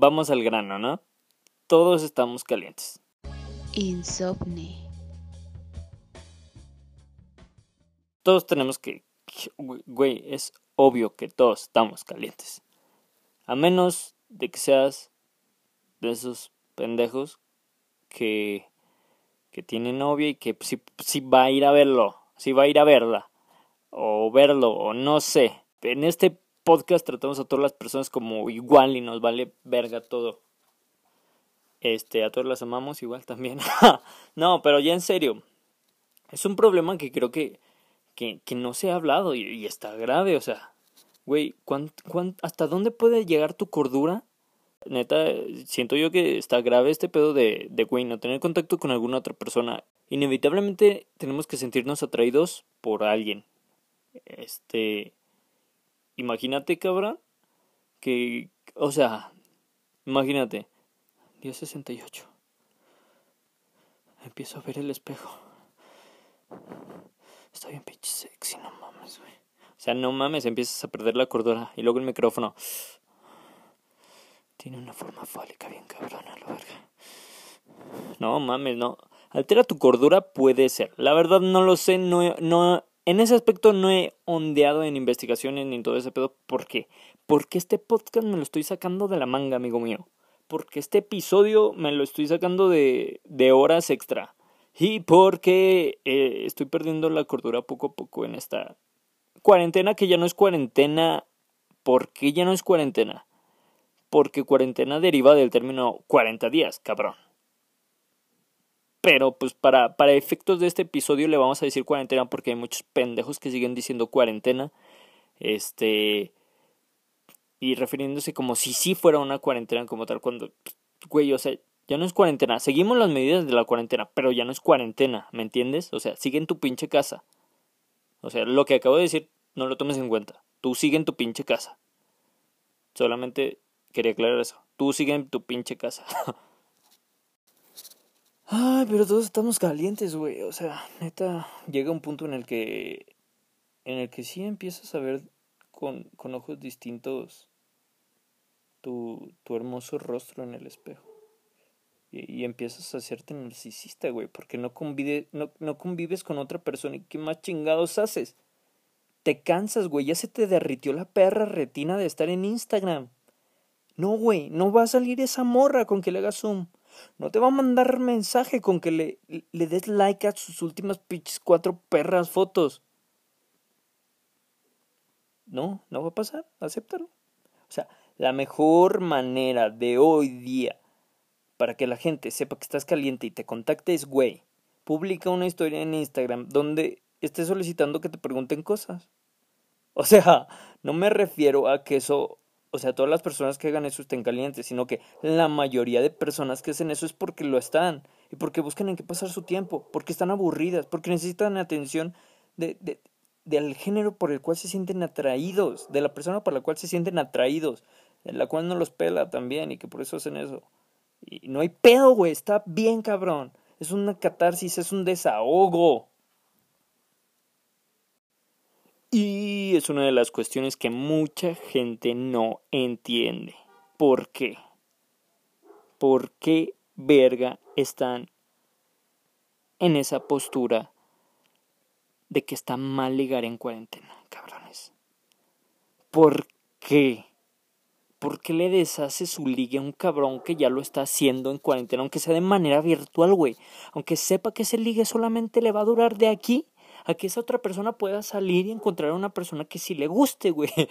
vamos al grano, ¿no? Todos estamos calientes. Insomni. Todos tenemos que... Güey, es obvio que todos estamos calientes. A menos de que seas de esos pendejos que, que tiene novia y que si, si va a ir a verlo, si va a ir a verla, o verlo, o no sé. En este podcast tratamos a todas las personas como igual y nos vale verga todo. Este, a todas las amamos igual también. no, pero ya en serio. Es un problema que creo que, que, no se ha hablado y, está grave, o sea. Güey, hasta dónde puede llegar tu cordura? Neta, siento yo que está grave este pedo de, de, güey, no tener contacto con alguna otra persona. Inevitablemente tenemos que sentirnos atraídos por alguien. Este. Imagínate, cabrón, que. O sea, imagínate. Día 68. Empiezo a ver el espejo. Está bien pinche sexy, no mames, güey. O sea, no mames, empiezas a perder la cordura. Y luego el micrófono. Tiene una forma fálica bien cabrona, la verga. No mames, no. Altera tu cordura puede ser. La verdad no lo sé, no, no en ese aspecto no he ondeado en investigaciones ni en todo ese pedo. ¿Por qué? Porque este podcast me lo estoy sacando de la manga, amigo mío. Porque este episodio me lo estoy sacando de, de horas extra. Y porque eh, estoy perdiendo la cordura poco a poco en esta cuarentena que ya no es cuarentena. ¿Por qué ya no es cuarentena? Porque cuarentena deriva del término 40 días, cabrón. Pero pues para, para efectos de este episodio le vamos a decir cuarentena porque hay muchos pendejos que siguen diciendo cuarentena. Este. Y refiriéndose como si sí fuera una cuarentena como tal. Cuando. Güey, o sea, ya no es cuarentena. Seguimos las medidas de la cuarentena, pero ya no es cuarentena, ¿me entiendes? O sea, sigue en tu pinche casa. O sea, lo que acabo de decir, no lo tomes en cuenta. Tú sigue en tu pinche casa. Solamente quería aclarar eso. Tú sigue en tu pinche casa. Ay, pero todos estamos calientes, güey. O sea, neta, llega un punto en el que. En el que sí empiezas a ver con, con ojos distintos tu, tu hermoso rostro en el espejo. Y, y empiezas a hacerte narcisista, güey. Porque no, convive, no, no convives con otra persona. ¿Y qué más chingados haces? Te cansas, güey. Ya se te derritió la perra retina de estar en Instagram. No, güey. No va a salir esa morra con que le hagas zoom. No te va a mandar mensaje con que le, le des like a sus últimas pinches cuatro perras fotos. No, no va a pasar, acéptalo. O sea, la mejor manera de hoy día para que la gente sepa que estás caliente y te contacte es, güey, publica una historia en Instagram donde estés solicitando que te pregunten cosas. O sea, no me refiero a que eso o sea, todas las personas que hagan eso estén calientes, sino que la mayoría de personas que hacen eso es porque lo están y porque buscan en qué pasar su tiempo, porque están aburridas, porque necesitan atención de, de, del género por el cual se sienten atraídos, de la persona por la cual se sienten atraídos, en la cual no los pela también y que por eso hacen eso. Y no hay pedo, güey, está bien cabrón. Es una catarsis, es un desahogo. Y es una de las cuestiones que mucha gente no entiende. ¿Por qué? ¿Por qué verga están en esa postura de que está mal ligar en cuarentena, cabrones? ¿Por qué? ¿Por qué le deshace su ligue a un cabrón que ya lo está haciendo en cuarentena, aunque sea de manera virtual, güey? Aunque sepa que ese ligue solamente le va a durar de aquí que esa otra persona pueda salir y encontrar a una persona que sí le guste, güey.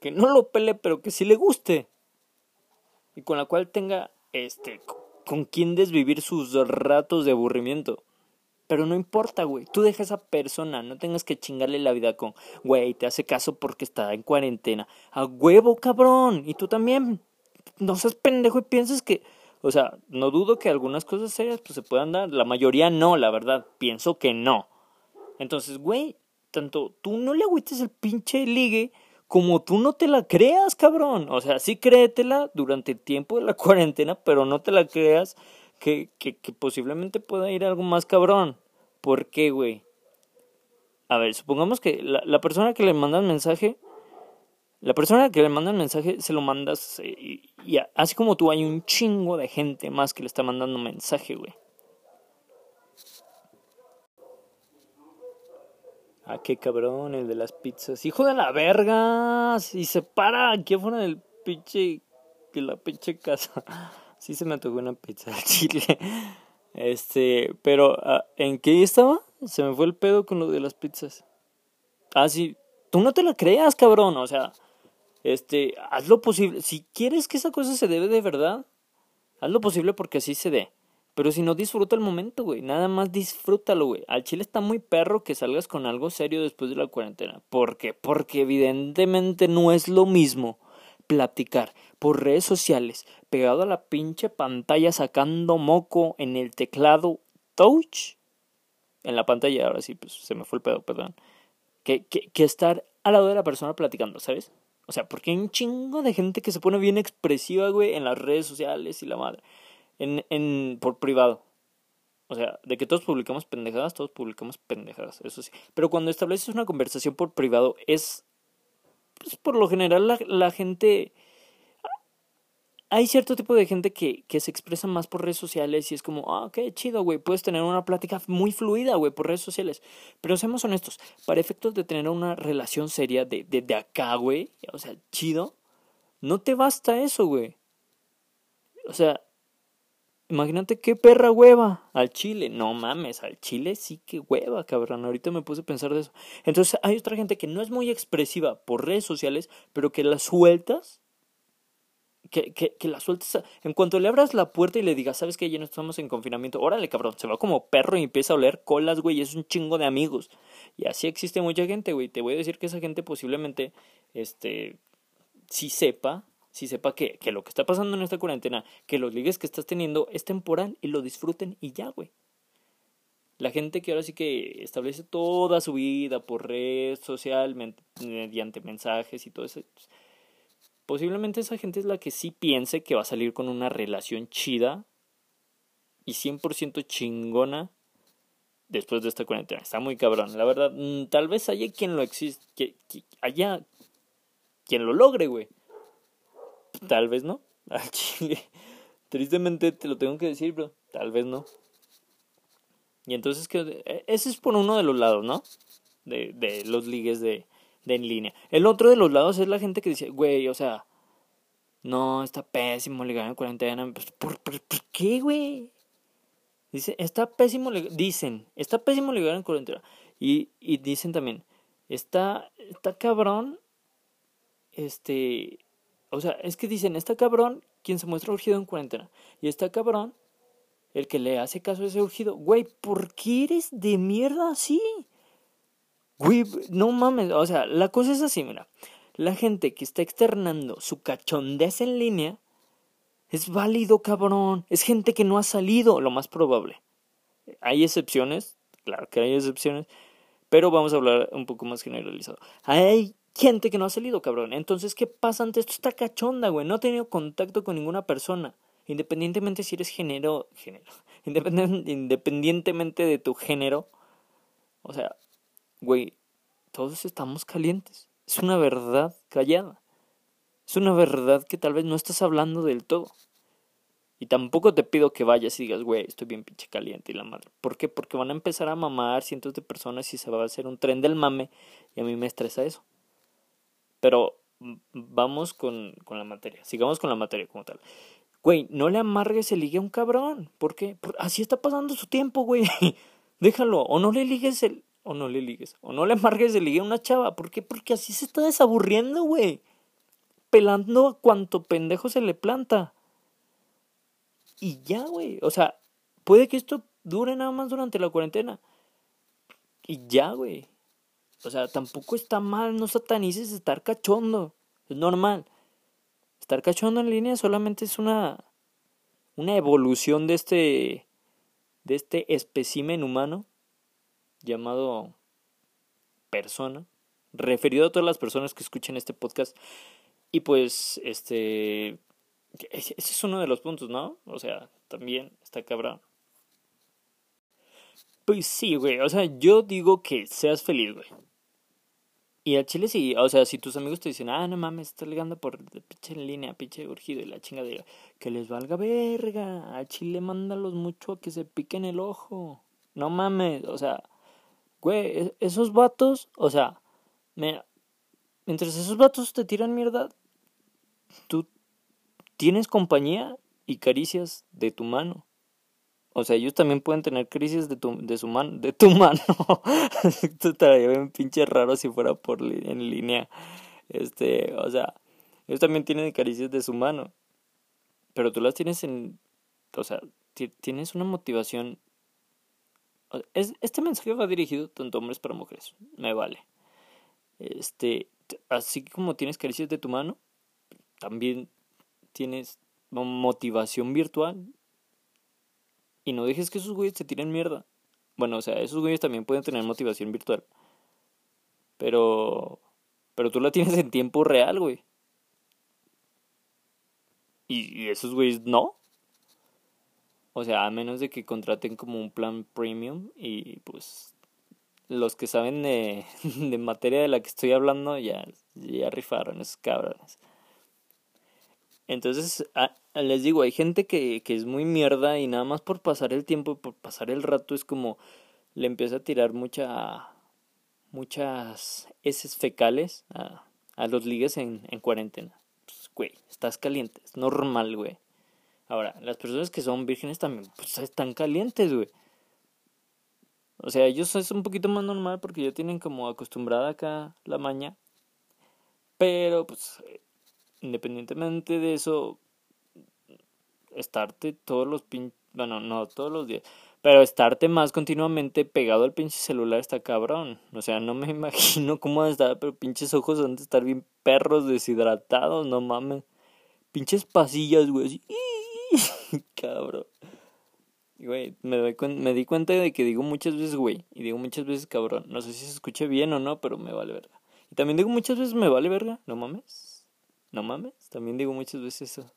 Que no lo pele, pero que sí le guste. Y con la cual tenga, este, con quien desvivir sus ratos de aburrimiento. Pero no importa, güey. Tú deja a esa persona. No tengas que chingarle la vida con, güey, te hace caso porque está en cuarentena. A huevo, cabrón. Y tú también. No seas pendejo y piensas que o sea, no dudo que algunas cosas serias pues se puedan dar, la mayoría no, la verdad, pienso que no. Entonces, güey, tanto tú no le agüites el pinche ligue como tú no te la creas, cabrón. O sea, sí créetela durante el tiempo de la cuarentena, pero no te la creas que, que, que posiblemente pueda ir algo más cabrón. ¿Por qué, güey? A ver, supongamos que la, la persona que le manda el mensaje La persona que le manda el mensaje se lo mandas eh, y, así como tú hay un chingo de gente más que le está mandando mensaje, güey. Ah, qué cabrón, el de las pizzas. Hijo de la verga. Y se para aquí afuera del pinche. De la pinche casa. Sí se me tocó una pizza de chile. Este, pero ah, ¿en qué estaba? Se me fue el pedo con lo de las pizzas. Ah, sí. Tú no te la creas, cabrón. O sea, este, haz lo posible. Si quieres que esa cosa se debe de verdad, haz lo posible porque así se dé. Pero si no disfruta el momento, güey. Nada más disfrútalo, güey. Al chile está muy perro que salgas con algo serio después de la cuarentena. ¿Por qué? Porque evidentemente no es lo mismo platicar por redes sociales, pegado a la pinche pantalla, sacando moco en el teclado touch. En la pantalla, ahora sí, pues se me fue el pedo, perdón. Que, que, que estar al lado de la persona platicando, ¿sabes? O sea, porque hay un chingo de gente que se pone bien expresiva, güey, en las redes sociales y la madre en, en, por privado. O sea, de que todos publicamos pendejadas, todos publicamos pendejadas, eso sí. Pero cuando estableces una conversación por privado, es. Pues por lo general la, la gente. Hay cierto tipo de gente que, que se expresa más por redes sociales y es como, ah, qué chido, güey. Puedes tener una plática muy fluida, güey, por redes sociales. Pero seamos honestos, para efectos de tener una relación seria de, de, de acá, güey, o sea, chido, no te basta eso, güey. O sea, Imagínate qué perra hueva al chile. No mames, al chile sí que hueva, cabrón. Ahorita me puse a pensar de eso. Entonces hay otra gente que no es muy expresiva por redes sociales, pero que las sueltas. Que, que, que las sueltas. En cuanto le abras la puerta y le digas, ¿sabes que Ya no estamos en confinamiento. Órale, cabrón. Se va como perro y empieza a oler colas, güey. Es un chingo de amigos. Y así existe mucha gente, güey. Te voy a decir que esa gente posiblemente. Este. Sí sepa si sepa que, que lo que está pasando en esta cuarentena, que los ligues que estás teniendo es temporal y lo disfruten y ya, güey. La gente que ahora sí que establece toda su vida por red social, mediante mensajes y todo eso, posiblemente esa gente es la que sí piense que va a salir con una relación chida y 100% chingona después de esta cuarentena. Está muy cabrón. La verdad, mm, tal vez haya quien lo existe, que, haya quien lo logre, güey. Tal vez no. Tristemente te lo tengo que decir, bro. Tal vez no. Y entonces, que ese es por uno de los lados, ¿no? De, de los ligues de, de en línea. El otro de los lados es la gente que dice, güey, o sea, no, está pésimo ligar en cuarentena. Pues, ¿Por, por, por qué, güey? Dice, está pésimo, dicen, está pésimo ligar en cuarentena. Y, y dicen también, está, está cabrón, este, o sea, es que dicen, está cabrón quien se muestra urgido en cuarentena. Y está cabrón el que le hace caso a ese urgido. Güey, ¿por qué eres de mierda así? Güey, no mames. O sea, la cosa es así, mira. La gente que está externando su cachondez en línea es válido, cabrón. Es gente que no ha salido, lo más probable. Hay excepciones, claro que hay excepciones, pero vamos a hablar un poco más generalizado. Hay gente que no ha salido, cabrón. Entonces, ¿qué pasa ante esto? Está cachonda, güey. No ha tenido contacto con ninguna persona. Independientemente si eres género, género. Independientemente de tu género. O sea, güey, todos estamos calientes. Es una verdad callada. Es una verdad que tal vez no estás hablando del todo. Y tampoco te pido que vayas y digas, güey, estoy bien pinche caliente y la madre. ¿Por qué? Porque van a empezar a mamar cientos de personas y se va a hacer un tren del mame y a mí me estresa eso. Pero vamos con, con la materia. Sigamos con la materia como tal. Güey, no le amargues el ligue a un cabrón. ¿Por qué? así está pasando su tiempo, güey. Déjalo. O no le ligues el. O no le ligues. O no le amargues el ligue a una chava. ¿Por qué? Porque así se está desaburriendo, güey. Pelando a cuanto pendejo se le planta. Y ya, güey. O sea, puede que esto dure nada más durante la cuarentena. Y ya, güey. O sea, tampoco está mal, no satanices estar cachondo. Es normal. Estar cachondo en línea solamente es una una evolución de este de este espécimen humano llamado persona, referido a todas las personas que escuchen este podcast. Y pues este ese es uno de los puntos, ¿no? O sea, también está cabrón. Pues sí, güey. O sea, yo digo que seas feliz, güey Y al chile sí, o sea, si tus amigos te dicen, ah, no mames, estás ligando por pinche línea, pinche urgido y la chingadera, que les valga verga. Al chile mándalos mucho a que se piquen el ojo. No mames, o sea, güey, e-, esos vatos, o sea, mientras esos vatos te tiran mierda, tú tienes compañía y caricias de tu mano. O sea, ellos también pueden tener caricias de tu, de su mano, de tu mano. Esto estaría bien pinche raro si fuera por en línea. Este, o sea, ellos también tienen caricias de su mano. Pero tú las tienes en, o sea, tienes una motivación. Es, este mensaje va dirigido tanto a hombres para mujeres. Me vale. Este, así como tienes caricias de tu mano, también tienes motivación virtual y no dejes que esos güeyes te tiren mierda. Bueno, o sea, esos güeyes también pueden tener motivación virtual. Pero. Pero tú la tienes en tiempo real, güey. Y, esos güeyes no. O sea, a menos de que contraten como un plan premium y pues los que saben de, de materia de la que estoy hablando ya, ya rifaron esos cabrones. Entonces, les digo, hay gente que, que es muy mierda y nada más por pasar el tiempo, por pasar el rato, es como le empieza a tirar mucha, muchas heces fecales a, a los ligues en, en cuarentena. Pues, güey, estás caliente, es normal, güey. Ahora, las personas que son vírgenes también, pues están calientes, güey. O sea, ellos es un poquito más normal porque ya tienen como acostumbrada acá la maña. Pero, pues, independientemente de eso, estarte todos los pinches, bueno, no todos los días, pero estarte más continuamente pegado al pinche celular está cabrón. O sea, no me imagino cómo estar, pero pinches ojos van a estar bien perros deshidratados, no mames. Pinches pasillas, güey, así. cabrón. Güey, me, di cuenta de que digo muchas veces, güey, y digo muchas veces, cabrón. No sé si se escucha bien o no, pero me vale verga. Y también digo muchas veces, me vale verga, no mames. No mames, también digo muchas veces eso.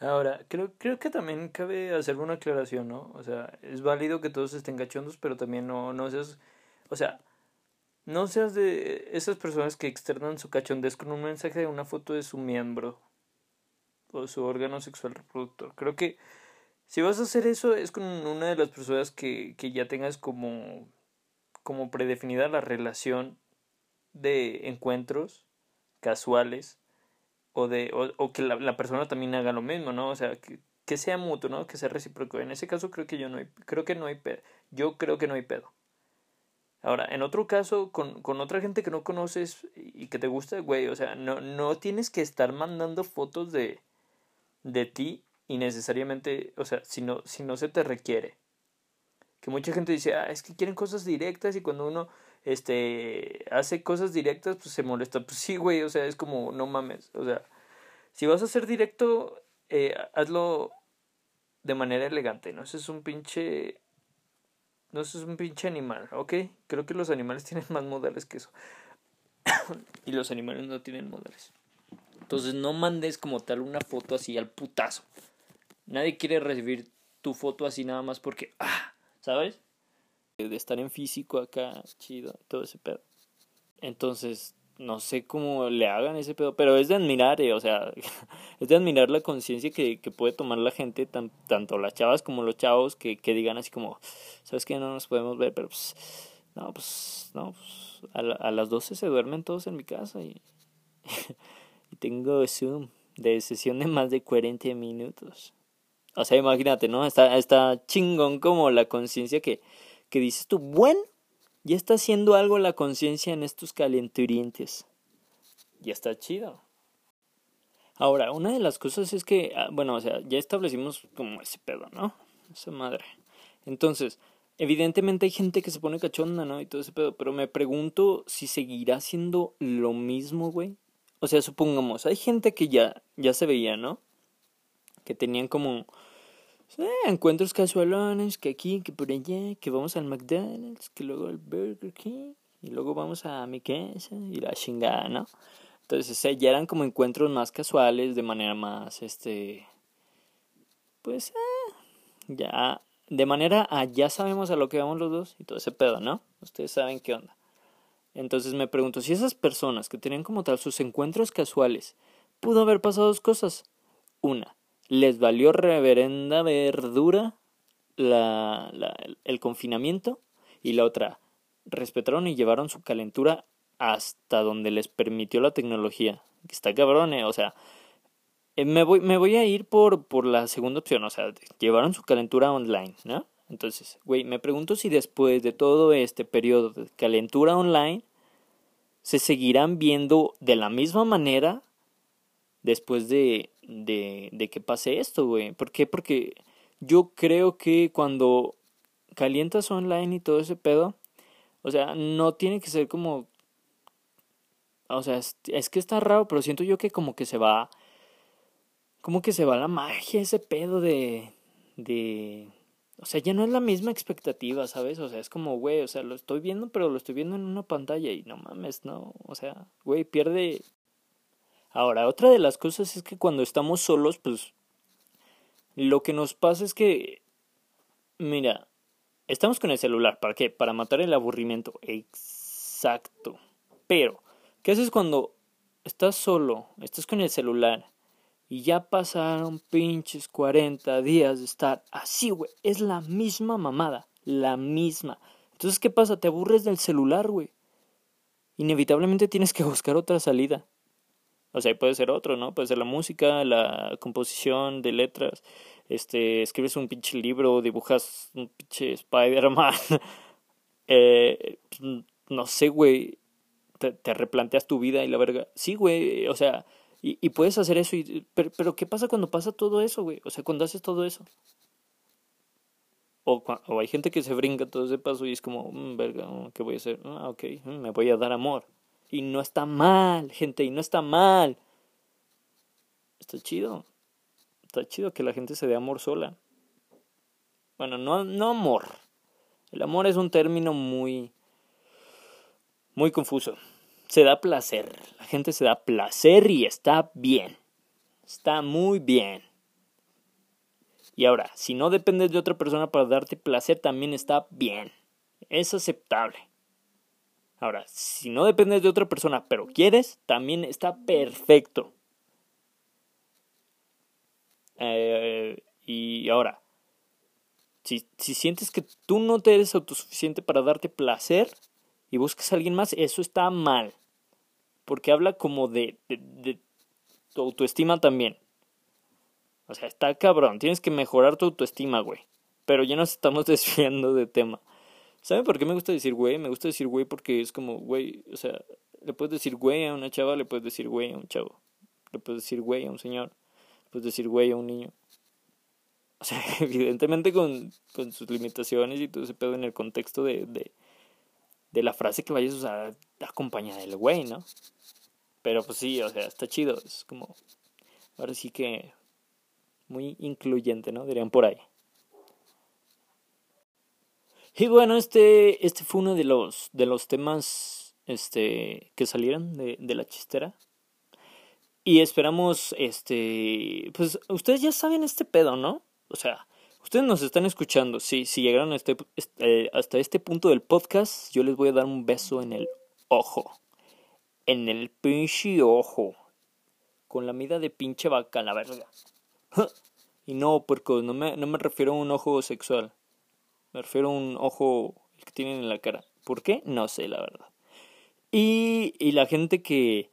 Ahora, creo, creo que también cabe hacer una aclaración, ¿no? O sea, es válido que todos estén cachondos, pero también no, no seas, o sea, no seas de esas personas que externan su cachondez con un mensaje de una foto de su miembro o su órgano sexual reproductor. Creo que si vas a hacer eso es con una de las personas que, que ya tengas como, como predefinida la relación de encuentros casuales o de o, que la, persona también haga lo mismo, ¿no? O sea, que, que sea mutuo, ¿no? Que sea recíproco. En ese caso creo que yo no hay, creo que no hay pedo. Yo creo que no hay pedo. Ahora, en otro caso, con, con otra gente que no conoces y que te gusta, güey, o sea, no, no tienes que estar mandando fotos de, de ti y necesariamente, o sea, si no, si no se te requiere. Que mucha gente dice, ah, es que quieren cosas directas y cuando uno este, hace cosas directas, pues se molesta. Pues sí, güey, o sea, es como, no mames, o sea, si vas a hacer directo, eh, hazlo de manera elegante, no es un pinche, no es un pinche animal, ¿ok? Creo que los animales tienen más modales que eso. y los animales no tienen modales. Entonces no mandes como tal una foto así al putazo. Nadie quiere recibir tu foto así nada más porque, ah, ¿sabes? de estar en físico acá, chido, todo ese pedo. Entonces, no sé cómo le hagan ese pedo, pero es de admirar, eh, o sea, es de admirar la conciencia que, que puede tomar la gente, tanto las chavas como los chavos, que, que digan así como, sabes que no nos podemos ver, pero pues, no, pues, no, pues, a, a las 12 se duermen todos en mi casa y tengo Zoom de sesión de más de 40 minutos. O sea, imagínate, ¿no? Está, está chingón como la conciencia que, que dices tú, bueno, ya está haciendo algo la conciencia en estos calenturientes. Ya está chido. Ahora, una de las cosas es que, ah, bueno, o sea, ya establecimos como ese pedo, ¿no? Esa madre. Entonces, evidentemente hay gente que se pone cachonda, ¿no? Y todo ese pedo, pero me pregunto si seguirá siendo lo mismo, güey. O sea, supongamos, hay gente que ya, ya se veía, ¿no? Que tenían como encuentros casualones, que aquí, que por allá, que vamos al McDonald's, que luego al Burger King, y luego vamos a mi casa, y la chingada, ¿no? Entonces, ya eran como encuentros más casuales, de manera más, este, pues, eh, ya, de manera a ya sabemos a lo que vamos los dos, y todo ese pedo, ¿no? Ustedes saben qué onda. Entonces me pregunto si esas personas que tenían como tal sus encuentros casuales, pudo haber pasado dos cosas. Una, les valió reverenda verdura la, el confinamiento y la otra, respetaron y llevaron su calentura hasta donde les permitió la tecnología. Está cabrón, eh, o sea, eh, me, voy, me voy a ir por, por la segunda opción, o sea, llevaron su calentura online, ¿no? Entonces, güey, me pregunto si después de todo este periodo de calentura online, se seguirán viendo de la misma manera después de, de, de que pase esto, güey. ¿Por qué? Porque yo creo que cuando calientas online y todo ese pedo, o sea, no tiene que ser como... O sea, es, es que está raro, pero siento yo que como que se va... Como que se va la magia, ese pedo de... de o sea, ya no es la misma expectativa, ¿sabes? O sea, es como, güey, o sea, lo estoy viendo, pero lo estoy viendo en una pantalla y no mames, no. O sea, güey, pierde. Ahora, otra de las cosas es que cuando estamos solos, pues. Lo que nos pasa es que. Mira, estamos con el celular. ¿Para qué? Para matar el aburrimiento. Exacto. Pero, ¿qué haces cuando estás solo? Estás con el celular y ya pasaron pinches 40 días de estar así, güey. Es la misma mamada. La misma. Entonces, ¿qué pasa? Te aburres del celular, güey. Inevitablemente tienes que buscar otra salida. O sea, puede ser otro, ¿no? Puede ser la música, la composición de letras. Este, escribes un pinche libro, dibujas un pinche Spider-Man. eh, no sé, güey. Te, te replanteas tu vida y la verga. Sí, güey. O sea, y, puedes hacer eso. Y, pero, pero, ¿qué pasa cuando pasa todo eso, güey? O sea, cuando haces todo eso. O, o hay gente que se brinca todo ese paso y es como, mmm, verga, ¿qué voy a hacer? Ah, ok, mm, me voy a dar amor. Y no está mal, gente, y no está mal. Está chido. Está chido que la gente se dé amor sola. Bueno, no, no amor. El amor es un término muy, muy confuso se da placer. La gente se da placer y está bien. Está muy bien. Y ahora, si no dependes de otra persona para darte placer, también está bien. Es aceptable. Ahora, si no dependes de otra persona, pero quieres, también está perfecto. Eh, y ahora, si, si sientes que tú no te eres autosuficiente para darte placer y buscas a alguien más, eso está mal porque habla como de, de, tu autoestima también. O sea, está cabrón, tienes que mejorar tu autoestima, güey. Pero ya nos estamos desviando de tema. ¿Saben por qué me gusta decir güey? Me gusta decir güey porque es como, güey, o sea, le puedes decir güey a una chava, le puedes decir güey a un chavo. Le puedes decir güey a un señor, le puedes decir güey a un niño. O sea, evidentemente con, con sus limitaciones y todo ese pedo en el contexto de, de la frase que vayas a usar acompañada del güey, ¿no? Pero pues sí, o sea, está chido. Es como. Ahora sí que. Muy incluyente, ¿no? Dirían por ahí. Y bueno, este, este fue uno de los, de los temas este, que salieron de, de la chistera. Y esperamos, este, pues ustedes ya saben este pedo, ¿no? O sea, Ustedes nos están escuchando. Sí, si llegaron este, este, hasta este punto del podcast, yo les voy a dar un beso en el ojo. En el pinche ojo. Con la mida de pinche vaca, la verga. y no, porque no me, no me refiero a un ojo sexual. Me refiero a un ojo que tienen en la cara. ¿Por qué? No sé, la verdad. Y, y la gente que,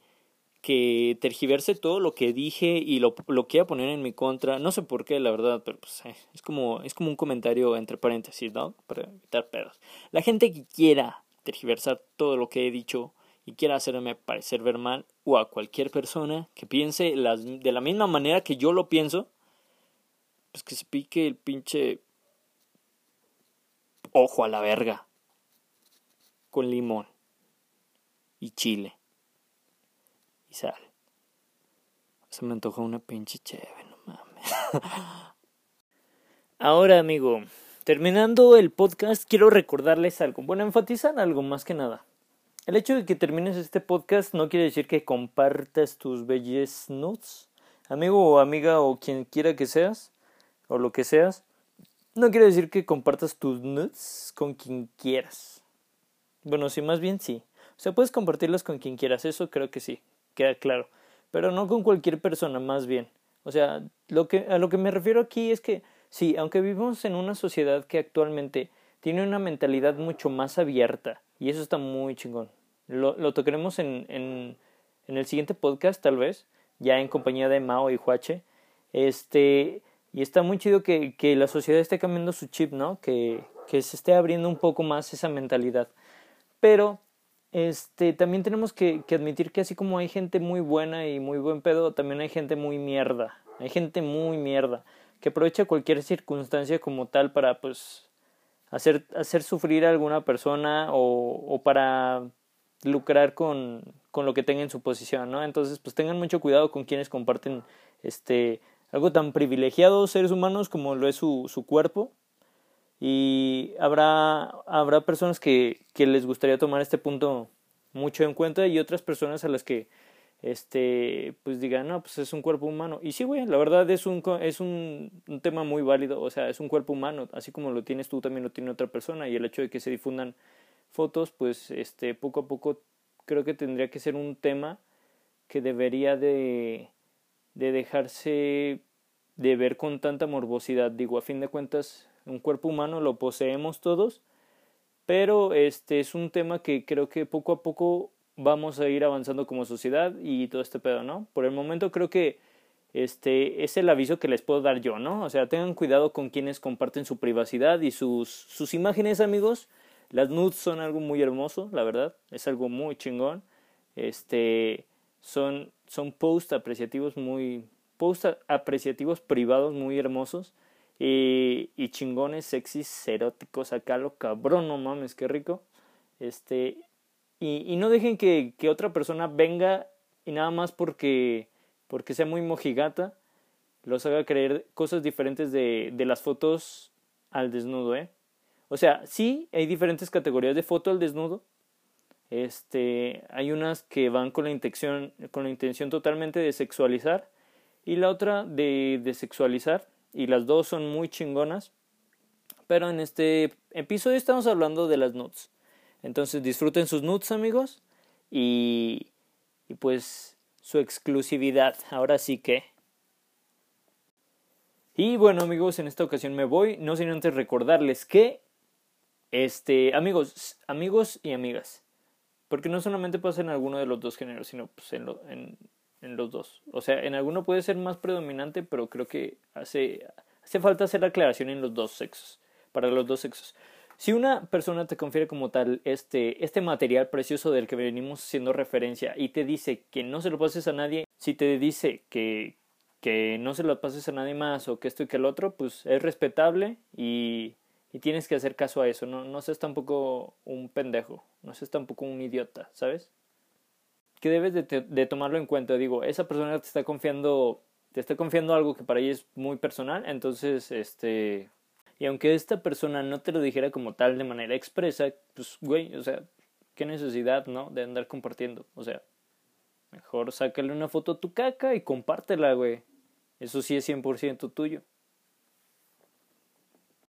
que tergiverse todo lo que dije y lo, lo quiera poner en mi contra. No sé por qué, la verdad, pero pues eh, es, como, es como un comentario entre paréntesis, ¿no? Para evitar pedos. La gente que quiera tergiversar todo lo que he dicho y quiera hacerme parecer ver mal o a cualquier persona que piense las, de la misma manera que yo lo pienso, pues que se pique el pinche ojo a la verga con limón y chile y sal. Se me antoja una pinche chévere, no mames. Ahora, amigo, terminando el podcast, quiero recordarles algo. Bueno, enfatizar algo más que nada. El hecho de que termines este podcast no quiere decir que compartas tus belles nuts, amigo o amiga o quien quiera que seas, o lo que seas. No quiere decir que compartas tus nuts con quien quieras. Bueno, sí, más bien sí. O sea, puedes compartirlos con quien quieras, eso creo que sí, queda claro. Pero no con cualquier persona, más bien. O sea, lo que, a lo que me refiero aquí es que, sí, aunque vivimos en una sociedad que actualmente tiene una mentalidad mucho más abierta, y eso está muy chingón. Lo, lo tocaremos en, en, el siguiente podcast, tal vez, ya en compañía de Mao y Huache. Este, y está muy chido que, que la sociedad esté cambiando su chip, ¿no? Que, que se esté abriendo un poco más esa mentalidad. Pero este, también tenemos que, admitir que así como hay gente muy buena y muy buen pedo, también hay gente muy mierda. Hay gente muy mierda que aprovecha cualquier circunstancia como tal para pues hacer, hacer sufrir a alguna persona o, para lucrar con, con lo que tenga en su posición, ¿no? Entonces, pues tengan mucho cuidado con quienes comparten este algo tan privilegiado seres humanos como lo es su cuerpo y habrá, habrá personas que, que les gustaría tomar este punto mucho en cuenta y otras personas a las que este pues digan no pues es un cuerpo humano y sí güey la verdad es un es un, un tema muy válido o sea es un cuerpo humano así como lo tienes tú también lo tiene otra persona y el hecho de que se difundan fotos pues este poco a poco creo que tendría que ser un tema que debería de de dejarse de ver con tanta morbosidad. Digo, a fin de cuentas, un cuerpo humano lo poseemos todos, pero este es un tema que creo que poco a poco vamos a ir avanzando como sociedad y todo este pedo, ¿no? Por el momento creo que este es el aviso que les puedo dar yo, ¿no? O sea, tengan cuidado con quienes comparten su privacidad y sus, sus imágenes, amigos. Las nudes son algo muy hermoso, la verdad, es algo muy chingón. Este son son posts apreciativos muy posts apreciativos privados muy hermosos y, y chingones sexys eróticos acá lo cabrón no mames qué rico. Este y, no dejen que, que otra persona venga y nada más porque porque sea muy mojigata los haga creer cosas diferentes de, de las fotos al desnudo eh o sea sí hay diferentes categorías de foto al desnudo. Este, hay unas que van con la intención, con la intención totalmente de sexualizar y la otra de, de sexualizar y las dos son muy chingonas. Pero en este episodio estamos hablando de las nudes. Entonces disfruten sus nudes amigos y, y pues su exclusividad. Ahora sí que... Y bueno amigos, en esta ocasión me voy, no sin antes recordarles que, este, amigos, amigos y amigas, porque no solamente pasa en alguno de los dos géneros, sino pues en, lo, en, en, los dos. O sea, en alguno puede ser más predominante, pero creo que hace, hace falta hacer la aclaración en los dos sexos, para los dos sexos. Si una persona te confiere como tal este, este material precioso del que venimos haciendo referencia y te dice que no se lo pases a nadie, si te dice que, que no se lo pases a nadie más o que esto y que el otro, pues es respetable y y tienes que hacer caso a eso, no, no seas tampoco un pendejo, no seas tampoco un idiota, ¿sabes? Que debes de, de, tomarlo en cuenta, digo, esa persona te está confiando, te está confiando algo que para ella es muy personal, entonces, este, y aunque esta persona no te lo dijera como tal de manera expresa, pues, güey, o sea, qué necesidad, ¿no? De andar compartiendo, o sea, mejor sácale una foto a tu caca y compártela, güey. Eso sí es 100% tuyo.